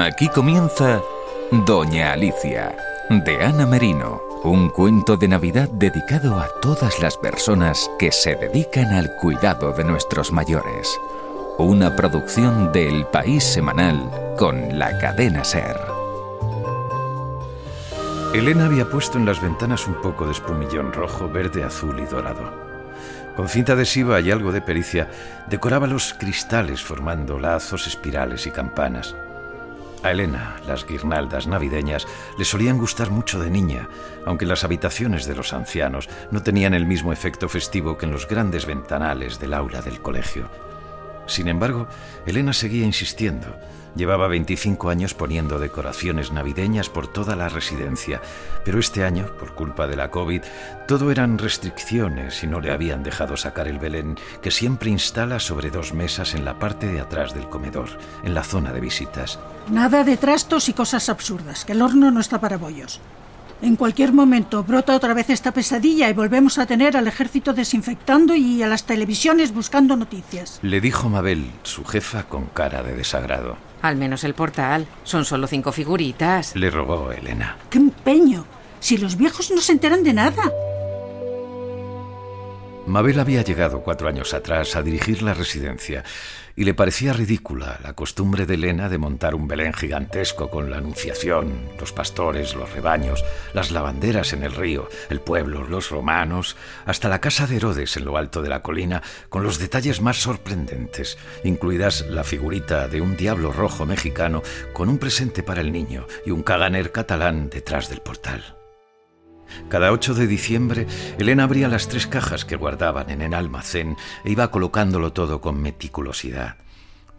Aquí comienza Doña Alicia, de Ana Merino, un cuento de Navidad dedicado a todas las personas que se dedican al cuidado de nuestros mayores. Una producción del País Semanal con la cadena Ser. Elena había puesto en las ventanas un poco de espumillón rojo, verde, azul y dorado. Con cinta adhesiva y algo de pericia, decoraba los cristales formando lazos, espirales y campanas. A Elena, las guirnaldas navideñas le solían gustar mucho de niña, aunque las habitaciones de los ancianos no tenían el mismo efecto festivo que en los grandes ventanales del aula del colegio. Sin embargo, Elena seguía insistiendo. Llevaba 25 años poniendo decoraciones navideñas por toda la residencia, pero este año, por culpa de la COVID, todo eran restricciones y no le habían dejado sacar el Belén que siempre instala sobre dos mesas en la parte de atrás del comedor, en la zona de visitas. Nada de trastos y cosas absurdas, que el horno no está para bollos. En cualquier momento brota otra vez esta pesadilla y volvemos a tener al ejército desinfectando y a las televisiones buscando noticias. Le dijo Mabel, su jefa, con cara de desagrado. Al menos el portal. Son solo cinco figuritas. Le rogó Elena. ¡Qué empeño! Si los viejos no se enteran de nada. Mabel había llegado cuatro años atrás a dirigir la residencia y le parecía ridícula la costumbre de Elena de montar un Belén gigantesco con la Anunciación, los pastores, los rebaños, las lavanderas en el río, el pueblo, los romanos, hasta la casa de Herodes en lo alto de la colina, con los detalles más sorprendentes, incluidas la figurita de un diablo rojo mexicano con un presente para el niño y un caganer catalán detrás del portal. Cada 8 de diciembre, Elena abría las tres cajas que guardaban en el almacén e iba colocándolo todo con meticulosidad.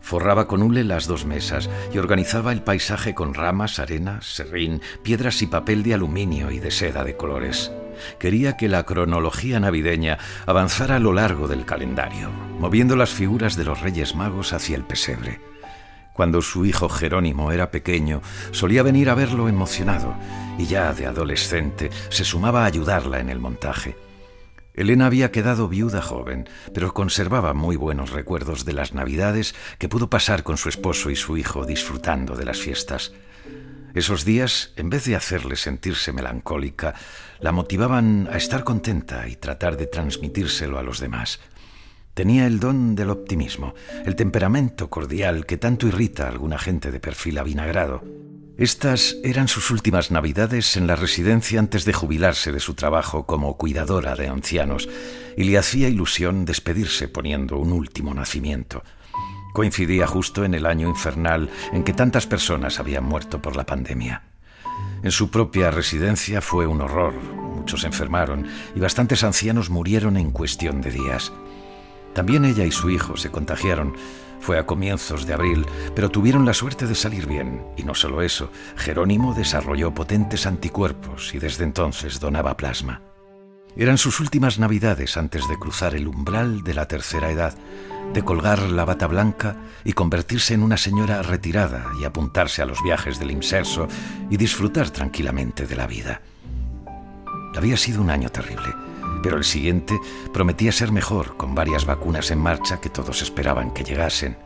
Forraba con hule las dos mesas y organizaba el paisaje con ramas, arena, serrín, piedras y papel de aluminio y de seda de colores. Quería que la cronología navideña avanzara a lo largo del calendario, moviendo las figuras de los Reyes Magos hacia el pesebre. Cuando su hijo Jerónimo era pequeño, solía venir a verlo emocionado y ya de adolescente se sumaba a ayudarla en el montaje. Elena había quedado viuda joven, pero conservaba muy buenos recuerdos de las navidades que pudo pasar con su esposo y su hijo disfrutando de las fiestas. Esos días, en vez de hacerle sentirse melancólica, la motivaban a estar contenta y tratar de transmitírselo a los demás. Tenía el don del optimismo, el temperamento cordial que tanto irrita a alguna gente de perfil avinagrado. Estas eran sus últimas navidades en la residencia antes de jubilarse de su trabajo como cuidadora de ancianos, y le hacía ilusión despedirse poniendo un último nacimiento. Coincidía justo en el año infernal en que tantas personas habían muerto por la pandemia. En su propia residencia fue un horror, muchos enfermaron y bastantes ancianos murieron en cuestión de días. También ella y su hijo se contagiaron. Fue a comienzos de abril, pero tuvieron la suerte de salir bien. Y no solo eso, Jerónimo desarrolló potentes anticuerpos y desde entonces donaba plasma. Eran sus últimas navidades antes de cruzar el umbral de la tercera edad, de colgar la bata blanca y convertirse en una señora retirada y apuntarse a los viajes del inserso y disfrutar tranquilamente de la vida. Había sido un año terrible pero el siguiente prometía ser mejor, con varias vacunas en marcha que todos esperaban que llegasen.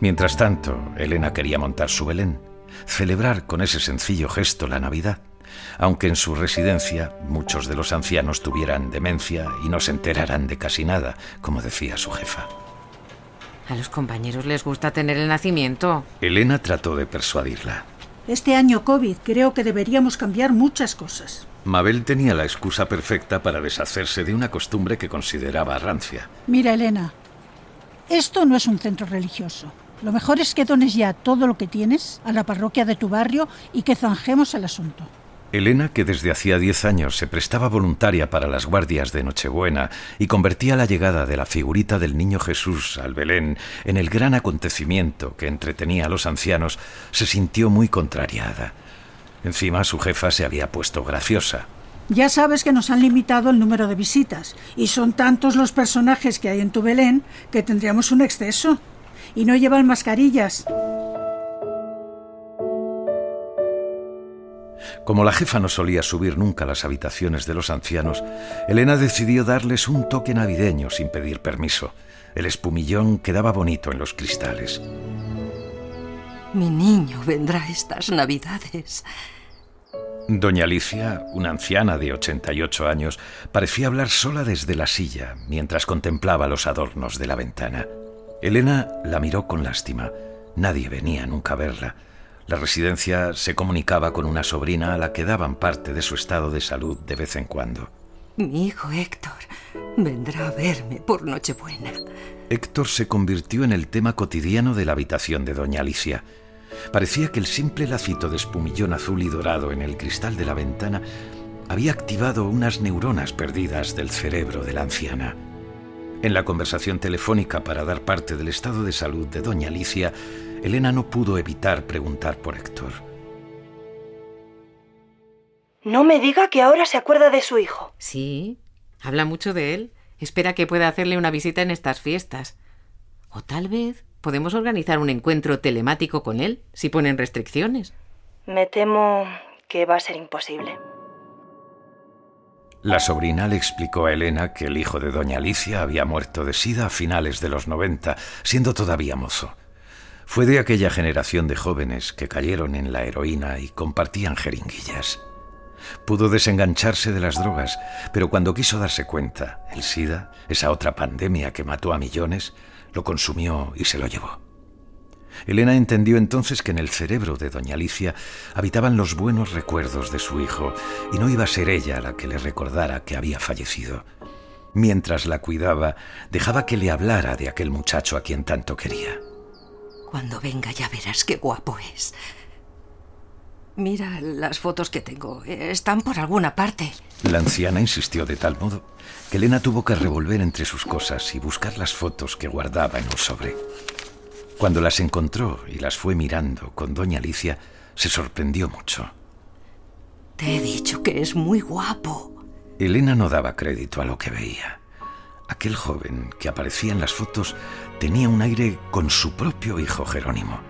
Mientras tanto, Elena quería montar su Belén, celebrar con ese sencillo gesto la Navidad, aunque en su residencia muchos de los ancianos tuvieran demencia y no se enteraran de casi nada, como decía su jefa. A los compañeros les gusta tener el nacimiento. Elena trató de persuadirla. Este año COVID creo que deberíamos cambiar muchas cosas. Mabel tenía la excusa perfecta para deshacerse de una costumbre que consideraba rancia. Mira, Elena, esto no es un centro religioso. Lo mejor es que dones ya todo lo que tienes a la parroquia de tu barrio y que zanjemos el asunto. Elena, que desde hacía diez años se prestaba voluntaria para las guardias de Nochebuena y convertía la llegada de la figurita del niño Jesús al Belén en el gran acontecimiento que entretenía a los ancianos, se sintió muy contrariada. Encima su jefa se había puesto graciosa. Ya sabes que nos han limitado el número de visitas y son tantos los personajes que hay en tu Belén que tendríamos un exceso. Y no llevan mascarillas. Como la jefa no solía subir nunca a las habitaciones de los ancianos, Elena decidió darles un toque navideño sin pedir permiso. El espumillón quedaba bonito en los cristales. Mi niño vendrá estas navidades. Doña Alicia, una anciana de 88 años, parecía hablar sola desde la silla mientras contemplaba los adornos de la ventana. Elena la miró con lástima. Nadie venía nunca a verla. La residencia se comunicaba con una sobrina a la que daban parte de su estado de salud de vez en cuando. Mi hijo Héctor vendrá a verme por Nochebuena. Héctor se convirtió en el tema cotidiano de la habitación de doña Alicia. Parecía que el simple lacito de espumillón azul y dorado en el cristal de la ventana había activado unas neuronas perdidas del cerebro de la anciana. En la conversación telefónica para dar parte del estado de salud de doña Alicia, Elena no pudo evitar preguntar por Héctor. No me diga que ahora se acuerda de su hijo. Sí, habla mucho de él. Espera que pueda hacerle una visita en estas fiestas. O tal vez podemos organizar un encuentro telemático con él, si ponen restricciones. Me temo que va a ser imposible. La sobrina le explicó a Elena que el hijo de doña Alicia había muerto de sida a finales de los 90, siendo todavía mozo. Fue de aquella generación de jóvenes que cayeron en la heroína y compartían jeringuillas. Pudo desengancharse de las drogas, pero cuando quiso darse cuenta, el SIDA, esa otra pandemia que mató a millones, lo consumió y se lo llevó. Elena entendió entonces que en el cerebro de doña Alicia habitaban los buenos recuerdos de su hijo y no iba a ser ella la que le recordara que había fallecido. Mientras la cuidaba, dejaba que le hablara de aquel muchacho a quien tanto quería. Cuando venga ya verás qué guapo es. Mira las fotos que tengo. Están por alguna parte. La anciana insistió de tal modo que Elena tuvo que revolver entre sus cosas y buscar las fotos que guardaba en un sobre. Cuando las encontró y las fue mirando con doña Alicia, se sorprendió mucho. Te he dicho que es muy guapo. Elena no daba crédito a lo que veía. Aquel joven que aparecía en las fotos tenía un aire con su propio hijo Jerónimo.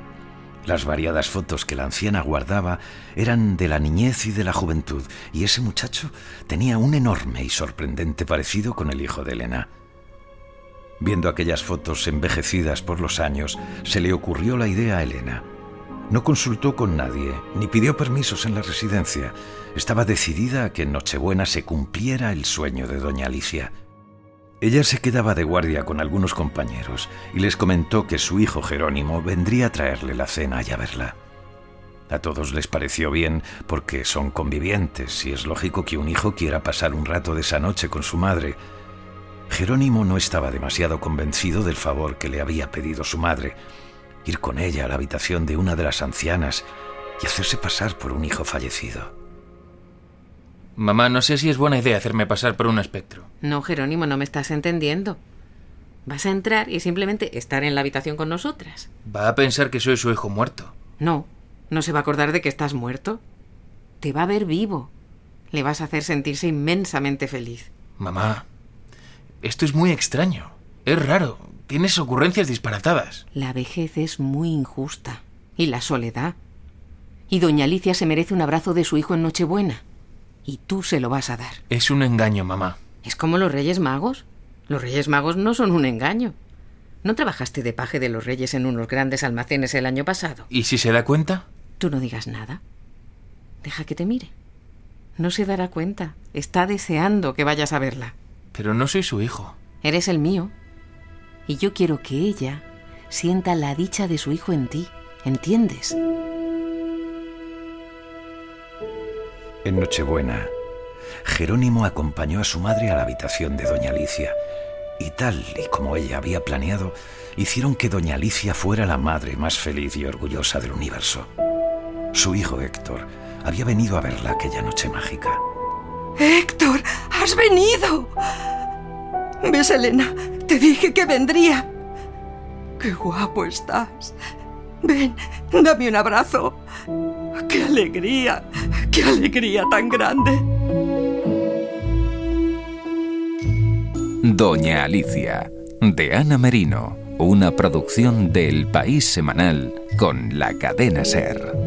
Las variadas fotos que la anciana guardaba eran de la niñez y de la juventud, y ese muchacho tenía un enorme y sorprendente parecido con el hijo de Elena. Viendo aquellas fotos envejecidas por los años, se le ocurrió la idea a Elena. No consultó con nadie, ni pidió permisos en la residencia. Estaba decidida a que en Nochebuena se cumpliera el sueño de doña Alicia. Ella se quedaba de guardia con algunos compañeros y les comentó que su hijo Jerónimo vendría a traerle la cena y a verla. A todos les pareció bien porque son convivientes y es lógico que un hijo quiera pasar un rato de esa noche con su madre. Jerónimo no estaba demasiado convencido del favor que le había pedido su madre, ir con ella a la habitación de una de las ancianas y hacerse pasar por un hijo fallecido. Mamá, no sé si es buena idea hacerme pasar por un espectro. No, Jerónimo, no me estás entendiendo. Vas a entrar y simplemente estar en la habitación con nosotras. Va a pensar que soy su hijo muerto. No, no se va a acordar de que estás muerto. Te va a ver vivo. Le vas a hacer sentirse inmensamente feliz. Mamá, esto es muy extraño. Es raro. Tienes ocurrencias disparatadas. La vejez es muy injusta. Y la soledad. Y doña Alicia se merece un abrazo de su hijo en Nochebuena y tú se lo vas a dar. Es un engaño, mamá. Es como los Reyes Magos. Los Reyes Magos no son un engaño. ¿No trabajaste de paje de los Reyes en unos grandes almacenes el año pasado? ¿Y si se da cuenta? Tú no digas nada. Deja que te mire. No se dará cuenta. Está deseando que vayas a verla. Pero no soy su hijo. Eres el mío. Y yo quiero que ella sienta la dicha de su hijo en ti. ¿Entiendes? En Nochebuena, Jerónimo acompañó a su madre a la habitación de doña Alicia, y tal y como ella había planeado, hicieron que doña Alicia fuera la madre más feliz y orgullosa del universo. Su hijo Héctor había venido a verla aquella noche mágica. Héctor, has venido. ¿Ves, Elena? Te dije que vendría. Qué guapo estás. Ven, dame un abrazo. ¡Qué alegría! ¡Qué alegría tan grande! Doña Alicia, de Ana Merino, una producción del País Semanal con la cadena Ser.